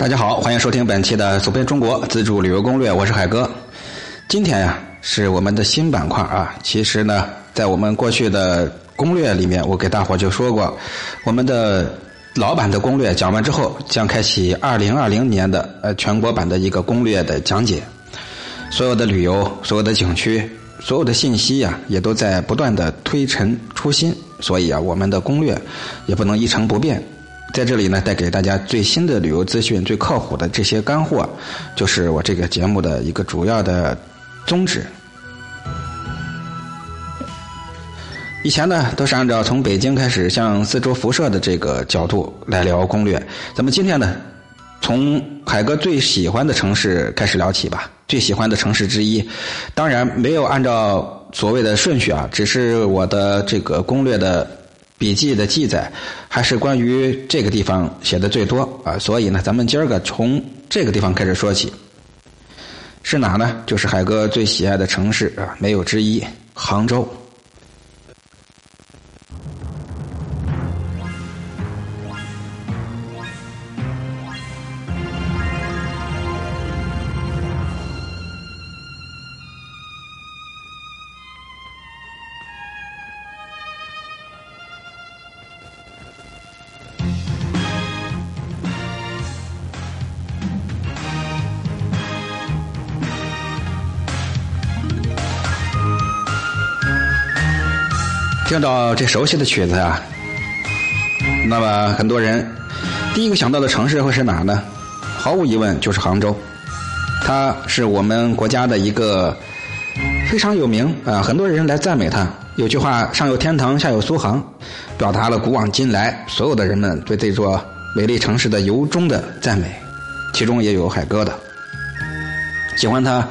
大家好，欢迎收听本期的《走遍中国自助旅游攻略》，我是海哥。今天呀，是我们的新板块啊。其实呢，在我们过去的攻略里面，我给大伙就说过，我们的老版的攻略讲完之后，将开启二零二零年的呃全国版的一个攻略的讲解。所有的旅游、所有的景区、所有的信息呀，也都在不断的推陈出新，所以啊，我们的攻略也不能一成不变。在这里呢，带给大家最新的旅游资讯、最靠谱的这些干货，就是我这个节目的一个主要的宗旨。以前呢，都是按照从北京开始向四周辐射的这个角度来聊攻略。咱们今天呢，从海哥最喜欢的城市开始聊起吧。最喜欢的城市之一，当然没有按照所谓的顺序啊，只是我的这个攻略的。笔记的记载还是关于这个地方写的最多啊，所以呢，咱们今儿个从这个地方开始说起，是哪呢？就是海哥最喜爱的城市啊，没有之一，杭州。听到这熟悉的曲子啊，那么很多人第一个想到的城市会是哪呢？毫无疑问就是杭州，它是我们国家的一个非常有名啊，很多人来赞美它。有句话“上有天堂，下有苏杭”，表达了古往今来所有的人们对这座美丽城市的由衷的赞美，其中也有海哥的。喜欢它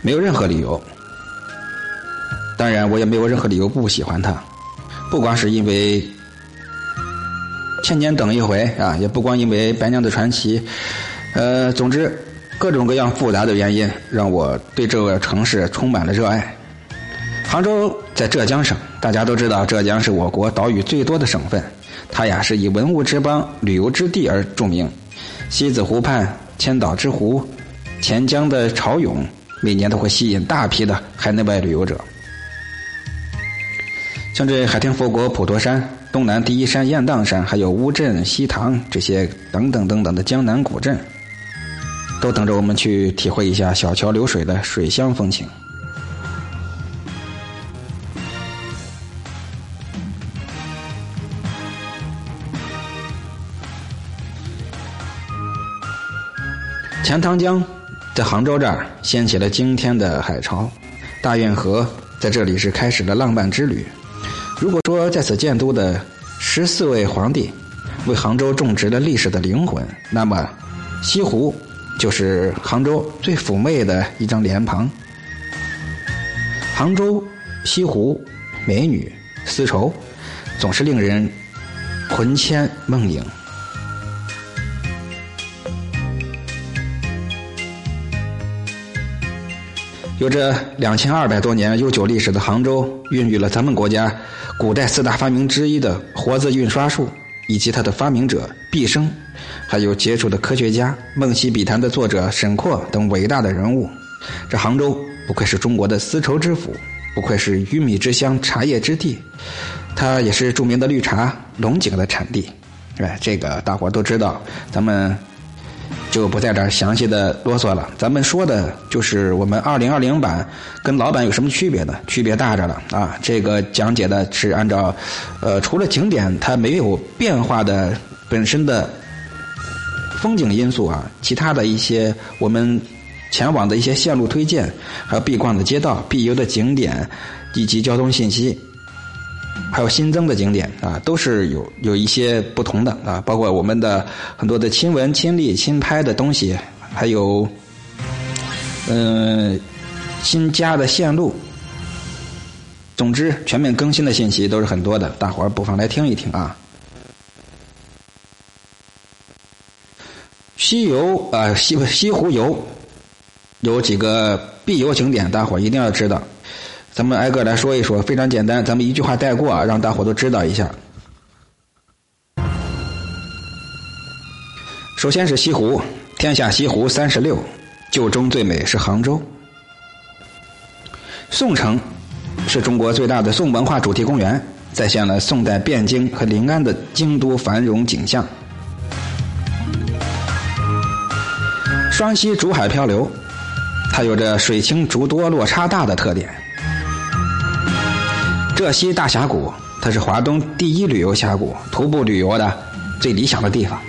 没有任何理由，当然我也没有任何理由不喜欢它。不光是因为千年等一回啊，也不光因为白娘子传奇，呃，总之各种各样复杂的原因，让我对这个城市充满了热爱。杭州在浙江省，大家都知道浙江是我国岛屿最多的省份，它呀是以文物之邦、旅游之地而著名。西子湖畔、千岛之湖、钱江的潮涌，每年都会吸引大批的海内外旅游者。像这海天佛国普陀山、东南第一山雁荡山，还有乌镇、西塘这些等等等等的江南古镇，都等着我们去体会一下小桥流水的水乡风情。钱塘江在杭州这儿掀起了惊天的海潮，大运河在这里是开始了浪漫之旅。如果说在此建都的十四位皇帝为杭州种植了历史的灵魂，那么西湖就是杭州最妩媚的一张脸庞。杭州西湖美女丝绸，总是令人魂牵梦萦。有着两千二百多年悠久历史的杭州，孕育了咱们国家古代四大发明之一的活字印刷术，以及它的发明者毕生，还有杰出的科学家《梦溪笔谈》的作者沈括等伟大的人物。这杭州不愧是中国的丝绸之府，不愧是鱼米之乡、茶叶之地，它也是著名的绿茶龙井的产地。哎，这个大伙都知道，咱们。就不在这详细的啰嗦了，咱们说的就是我们二零二零版跟老版有什么区别呢？区别大着了啊！这个讲解的是按照，呃，除了景点它没有变化的本身的风景因素啊，其他的一些我们前往的一些线路推荐，还有必逛的街道、必游的景点以及交通信息。还有新增的景点啊，都是有有一些不同的啊，包括我们的很多的亲闻、亲历、亲拍的东西，还有嗯新加的线路。总之，全面更新的信息都是很多的，大伙儿不妨来听一听啊。西游啊，西西湖游有几个必游景点，大伙儿一定要知道。咱们挨个来说一说，非常简单，咱们一句话带过，啊让大伙都知道一下。首先是西湖，天下西湖三十六，旧中最美是杭州。宋城是中国最大的宋文化主题公园，再现了宋代汴京和临安的京都繁荣景象。双溪竹海漂流，它有着水清竹多、落差大的特点。浙西大峡谷，它是华东第一旅游峡谷，徒步旅游的最理想的地方。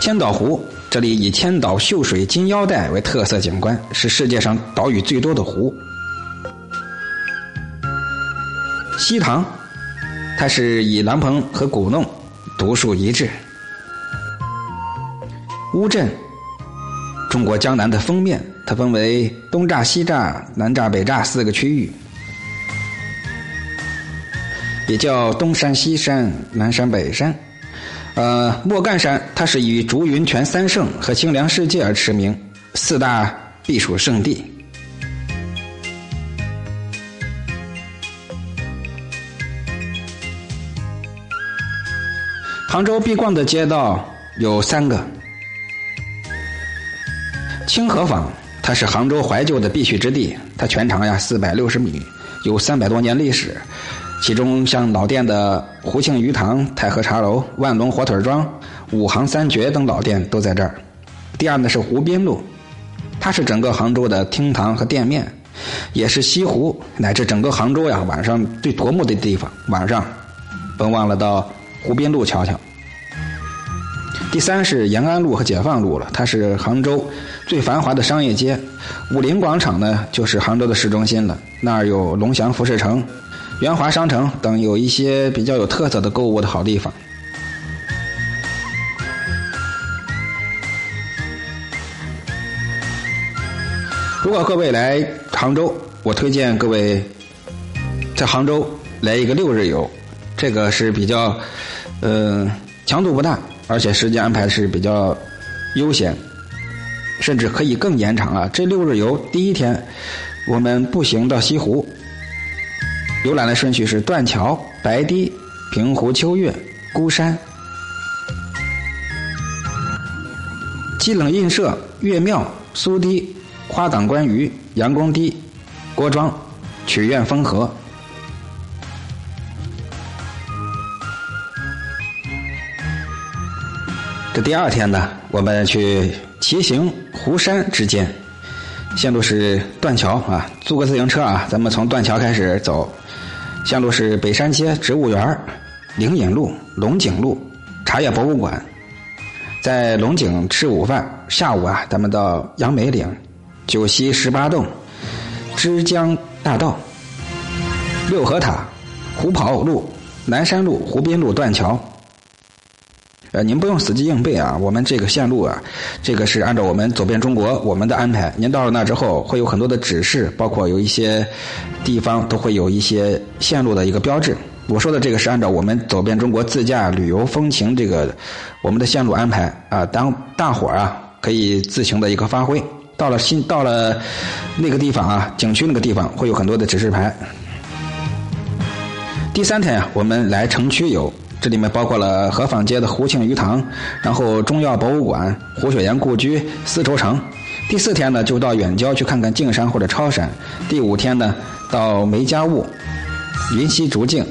千岛湖，这里以千岛秀水金腰带为特色景观，是世界上岛屿最多的湖。西塘，它是以兰棚和古弄独树一帜。乌镇，中国江南的封面。它分为东栅、西栅、南栅、北栅四个区域，也叫东山、西山、南山、北山。呃，莫干山它是以竹云泉三圣和清凉世界而驰名，四大避暑胜地。杭州必逛的街道有三个：清河坊。它是杭州怀旧的必去之地，它全长呀四百六十米，有三百多年历史。其中像老店的胡庆余堂、太和茶楼、万隆火腿庄、五行三绝等老店都在这儿。第二呢是湖滨路，它是整个杭州的厅堂和店面，也是西湖乃至整个杭州呀晚上最夺目的地方。晚上，甭忘了到湖滨路瞧瞧。第三是延安路和解放路了，它是杭州最繁华的商业街。武林广场呢，就是杭州的市中心了，那儿有龙翔服饰城、元华商城等有一些比较有特色的购物的好地方。如果各位来杭州，我推荐各位在杭州来一个六日游，这个是比较，呃，强度不大。而且时间安排是比较悠闲，甚至可以更延长啊！这六日游，第一天我们步行到西湖，游览的顺序是断桥、白堤、平湖、秋月、孤山、鸡冷印社、岳庙、苏堤、花港观鱼、杨公堤、郭庄、曲苑风荷。第二天呢，我们去骑行湖山之间，线路是断桥啊，租个自行车啊，咱们从断桥开始走，线路是北山街植物园、灵隐路、龙井路、茶叶博物馆，在龙井吃午饭，下午啊，咱们到杨梅岭、九溪十八洞、枝江大道、六合塔、湖跑路、南山路、湖滨路断桥。呃，您不用死记硬背啊，我们这个线路啊，这个是按照我们走遍中国我们的安排。您到了那之后，会有很多的指示，包括有一些地方都会有一些线路的一个标志。我说的这个是按照我们走遍中国自驾旅游风情这个我们的线路安排啊，当大伙儿啊可以自行的一个发挥。到了新到了那个地方啊，景区那个地方会有很多的指示牌。第三天啊，我们来城区游。这里面包括了河坊街的胡庆余堂，然后中药博物馆、胡雪岩故居、丝绸城。第四天呢，就到远郊去看看径山或者超山。第五天呢，到梅家坞、云溪竹径、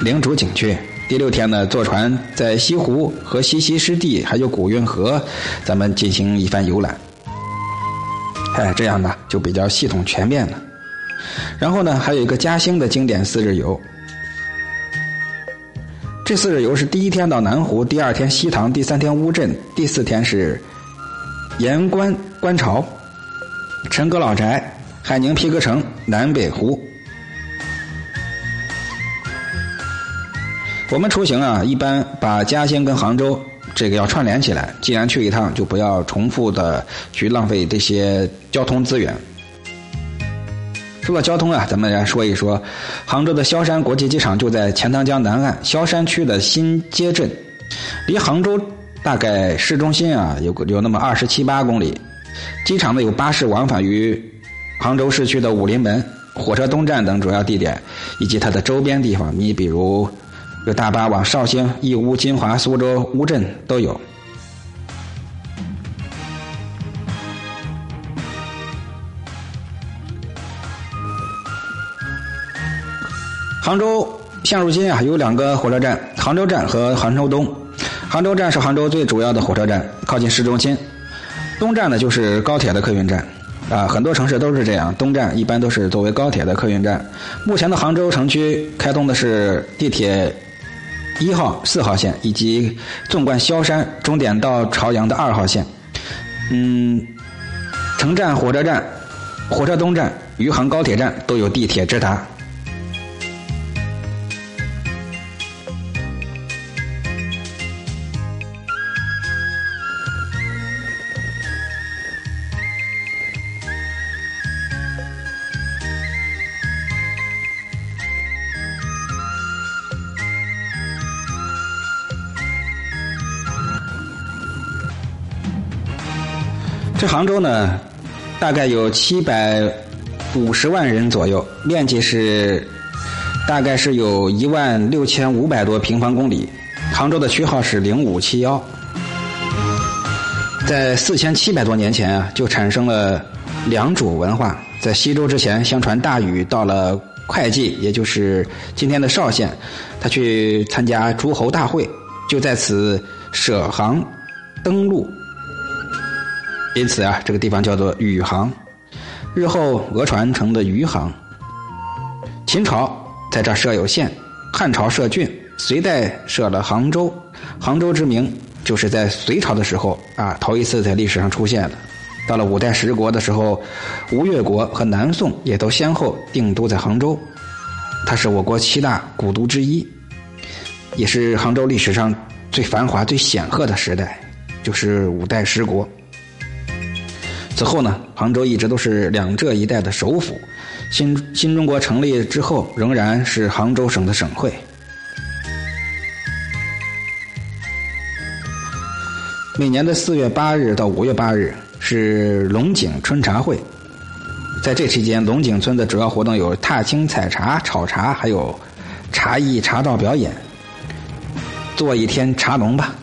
灵竹景区。第六天呢，坐船在西湖和西溪湿地还有古运河，咱们进行一番游览。哎，这样呢就比较系统全面了。然后呢，还有一个嘉兴的经典四日游。这四日游是第一天到南湖，第二天西塘，第三天乌镇，第四天是盐官观潮、陈阁老宅、海宁皮革城、南北湖。我们出行啊，一般把嘉兴跟杭州这个要串联起来。既然去一趟，就不要重复的去浪费这些交通资源。说到交通啊，咱们来说一说，杭州的萧山国际机场就在钱塘江南岸萧山区的新街镇，离杭州大概市中心啊有有那么二十七八公里。机场呢有巴士往返于杭州市区的武林门、火车东站等主要地点，以及它的周边地方。你比如有大巴往绍兴、义乌、金华、苏州、乌镇都有。杭州现如今啊有两个火车站，杭州站和杭州东。杭州站是杭州最主要的火车站，靠近市中心。东站呢就是高铁的客运站。啊，很多城市都是这样，东站一般都是作为高铁的客运站。目前的杭州城区开通的是地铁一号、四号线，以及纵贯萧山终点到朝阳的二号线。嗯，城站火车站、火车东站、余杭高铁站都有地铁直达。杭州呢，大概有七百五十万人左右，面积是大概是有一万六千五百多平方公里。杭州的区号是零五七幺。在四千七百多年前啊，就产生了良渚文化。在西周之前，相传大禹到了会稽，也就是今天的邵县，他去参加诸侯大会，就在此舍杭登陆。因此啊，这个地方叫做宇杭，日后讹传成的余杭。秦朝在这设有县，汉朝设郡，隋代设了杭州。杭州之名就是在隋朝的时候啊，头一次在历史上出现的。到了五代十国的时候，吴越国和南宋也都先后定都在杭州。它是我国七大古都之一，也是杭州历史上最繁华、最显赫的时代，就是五代十国。此后呢，杭州一直都是两浙一带的首府。新新中国成立之后，仍然是杭州省的省会。每年的四月八日到五月八日是龙井春茶会，在这期间，龙井村的主要活动有踏青、采茶、炒茶，还有茶艺、茶道表演。做一天茶农吧。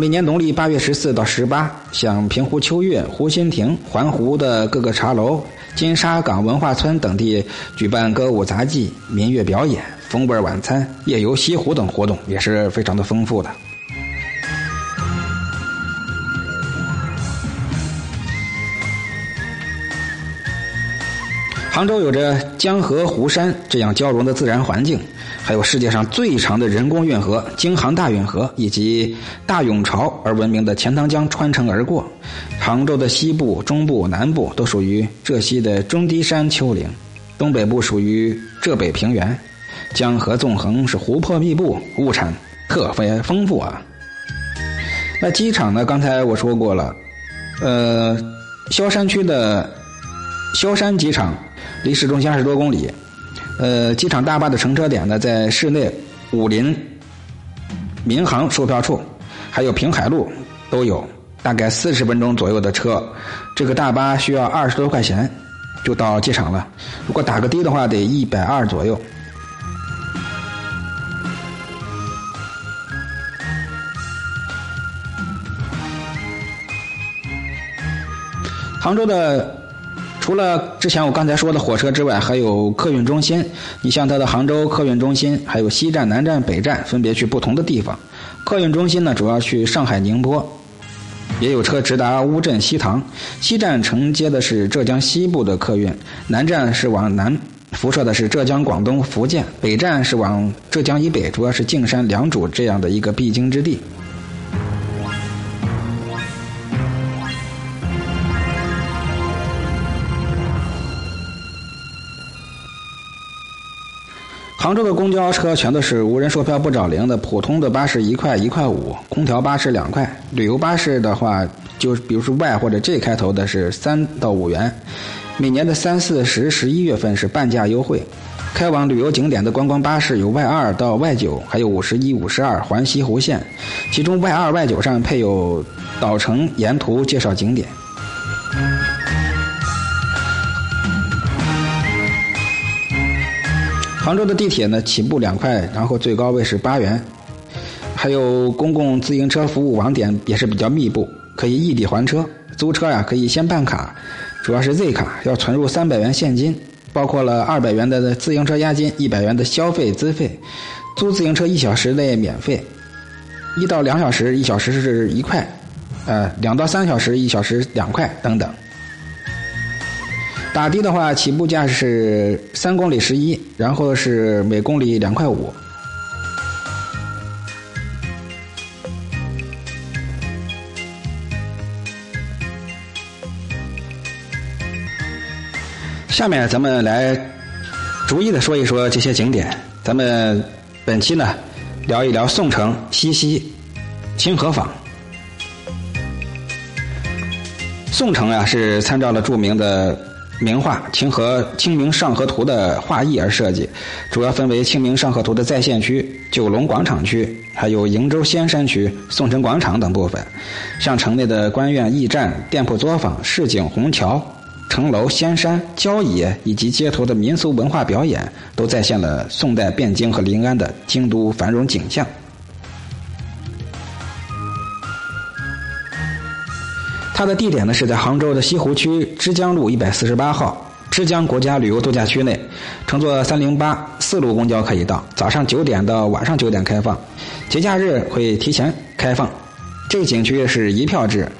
每年农历八月十四到十八，像平湖秋月、湖心亭、环湖的各个茶楼、金沙港文化村等地举办歌舞杂技、民乐表演、风味晚餐、夜游西湖等活动，也是非常的丰富的。杭州有着江河湖山这样交融的自然环境，还有世界上最长的人工运河京杭大运河，以及大涌潮而闻名的钱塘江穿城而过。杭州的西部、中部、南部都属于浙西的中低山丘陵，东北部属于浙北平原，江河纵横，是湖泊密布，物产特别丰富啊。那机场呢？刚才我说过了，呃，萧山区的萧山机场。离市中心二十多公里，呃，机场大巴的乘车点呢，在市内武林民航售票处，还有平海路都有，大概四十分钟左右的车，这个大巴需要二十多块钱就到机场了。如果打个的的话，得一百二左右。杭州的。除了之前我刚才说的火车之外，还有客运中心。你像它的杭州客运中心，还有西站、南站、北站，分别去不同的地方。客运中心呢，主要去上海、宁波，也有车直达乌镇、西塘。西站承接的是浙江西部的客运，南站是往南辐射的是浙江、广东、福建，北站是往浙江以北，主要是径山、良渚这样的一个必经之地。杭州的公交车全都是无人售票不找零的，普通的巴士一块一块五，空调巴士两块，旅游巴士的话，就比如说 Y 或者 J 开头的是三到五元。每年的三四十十一月份是半价优惠。开往旅游景点的观光巴士有 Y 二到 Y 九，还有五十一、五十二环西湖线，其中 Y 二、Y 九上配有导乘，沿途介绍景点。杭州的地铁呢，起步两块，然后最高位是八元，还有公共自行车服务网点也是比较密布，可以异地还车。租车呀，可以先办卡，主要是 Z 卡，要存入三百元现金，包括了二百元的自行车押金、一百元的消费资费、租自行车一小时内免费，一到两小时一小时是一块，呃，两到三小时一小时两块等等。打的的话，起步价是三公里十一，然后是每公里两块五。下面咱们来逐一的说一说这些景点。咱们本期呢，聊一聊宋城、西溪、清河坊。宋城啊，是参照了著名的名画《清河清明上河图》的画意而设计，主要分为《清明上河图》的在线区、九龙广场区，还有瀛洲仙山区、宋城广场等部分。像城内的官院、驿站、店铺作坊、市井、虹桥。城楼、仙山、郊野以及街头的民俗文化表演，都再现了宋代汴京和临安的京都繁荣景象。它的地点呢是在杭州的西湖区枝江路一百四十八号枝江国家旅游度假区内，乘坐三零八四路公交可以到。早上九点到晚上九点开放，节假日会提前开放。这个景区是一票制，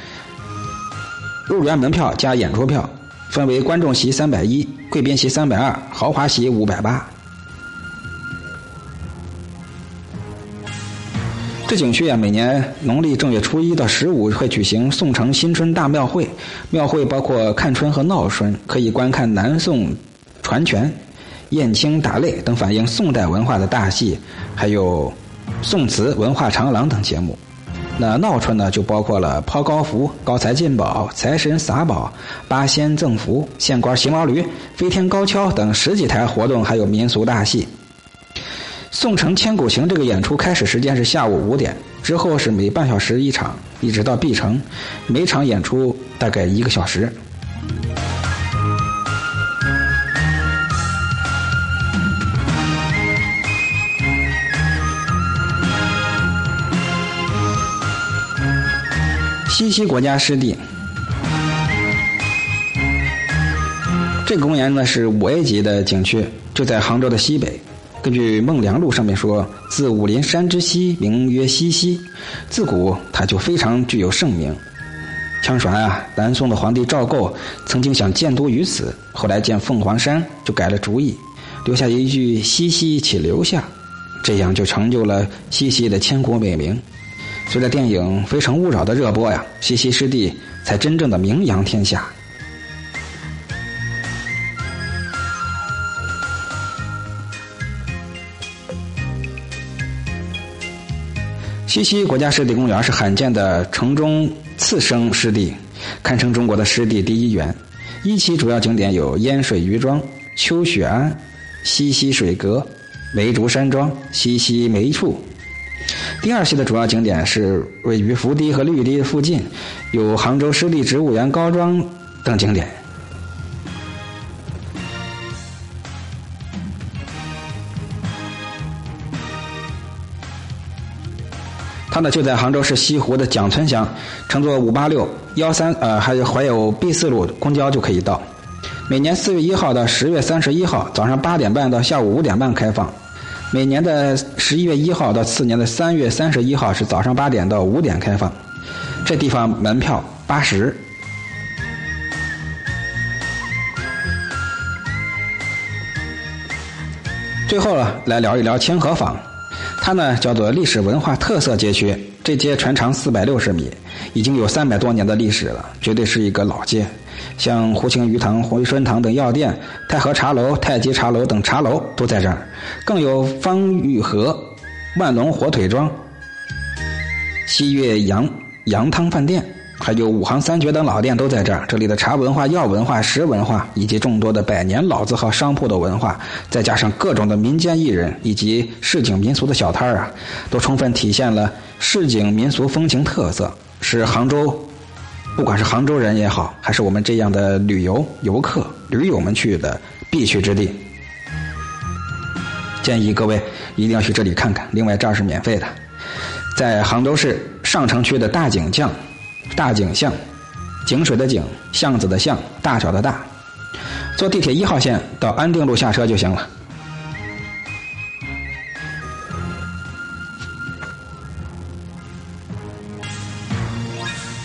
入园门票加演出票。分为观众席三百一，贵宾席三百二，豪华席五百八。这景区啊，每年农历正月初一到十五会举行宋城新春大庙会，庙会包括看春和闹春，可以观看南宋传拳、燕青打擂等反映宋代文化的大戏，还有宋词文化长廊等节目。那闹春呢，就包括了抛高福、高财进宝、财神撒宝、八仙赠福、县官骑毛驴、飞天高跷等十几台活动，还有民俗大戏。宋城千古情这个演出开始时间是下午五点，之后是每半小时一场，一直到闭城，每场演出大概一个小时。西溪国家湿地，这个公园呢是五 A 级的景区，就在杭州的西北。根据《孟良录》上面说，自武陵山之西，名曰西溪。自古它就非常具有盛名。相传啊，南宋的皇帝赵构曾经想建都于此，后来见凤凰山就改了主意，留下一句“西溪且留下”，这样就成就了西溪的千古美名。随着电影《非诚勿扰》的热播呀，西溪湿地才真正的名扬天下。西溪国家湿地公园是罕见的城中次生湿地，堪称中国的湿地第一园。一期主要景点有烟水渔庄、秋雪庵、西溪水阁、梅竹山庄、西溪梅处。第二期的主要景点是位于福堤和绿堤附近，有杭州湿地植物园高庄等景点。那就在杭州市西湖的蒋村乡，乘坐五八六幺三呃还有还有 B 四路公交就可以到。每年四月一号到十月三十一号早上八点半到下午五点半开放。每年的十一月一号到次年的三月三十一号是早上八点到五点开放，这地方门票八十。最后呢，来聊一聊清河坊，它呢叫做历史文化特色街区，这街全长四百六十米，已经有三百多年的历史了，绝对是一个老街。像胡庆余堂、回春堂等药店，太和茶楼、太极茶楼等茶楼都在这儿，更有方玉和、万隆火腿庄、西岳羊羊汤饭店，还有五行三绝等老店都在这儿。这里的茶文化、药文化、食文化，以及众多的百年老字号商铺的文化，再加上各种的民间艺人以及市井民俗的小摊儿啊，都充分体现了市井民俗风情特色，是杭州。不管是杭州人也好，还是我们这样的旅游游客、驴友们去的必去之地，建议各位一定要去这里看看。另外，这儿是免费的，在杭州市上城区的大井巷，大井巷，井水的井，巷子的巷，大小的大，坐地铁一号线到安定路下车就行了。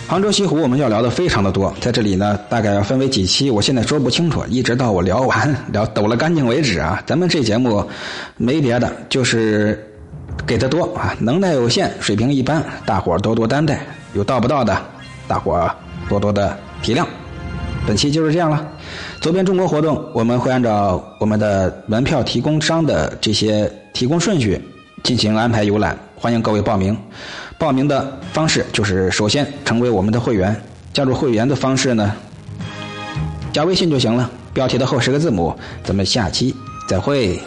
杭州西湖我们要聊的非常的多，在这里呢，大概要分为几期，我现在说不清楚，一直到我聊完聊抖了干净为止啊。咱们这节目没别的，就是给的多啊，能耐有限，水平一般，大伙多多担待。有到不到的，大伙多多的体谅。本期就是这样了。走遍中国活动，我们会按照我们的门票提供商的这些提供顺序进行安排游览，欢迎各位报名。报名的方式就是首先成为我们的会员，加入会员的方式呢，加微信就行了，标题的后十个字母。咱们下期再会。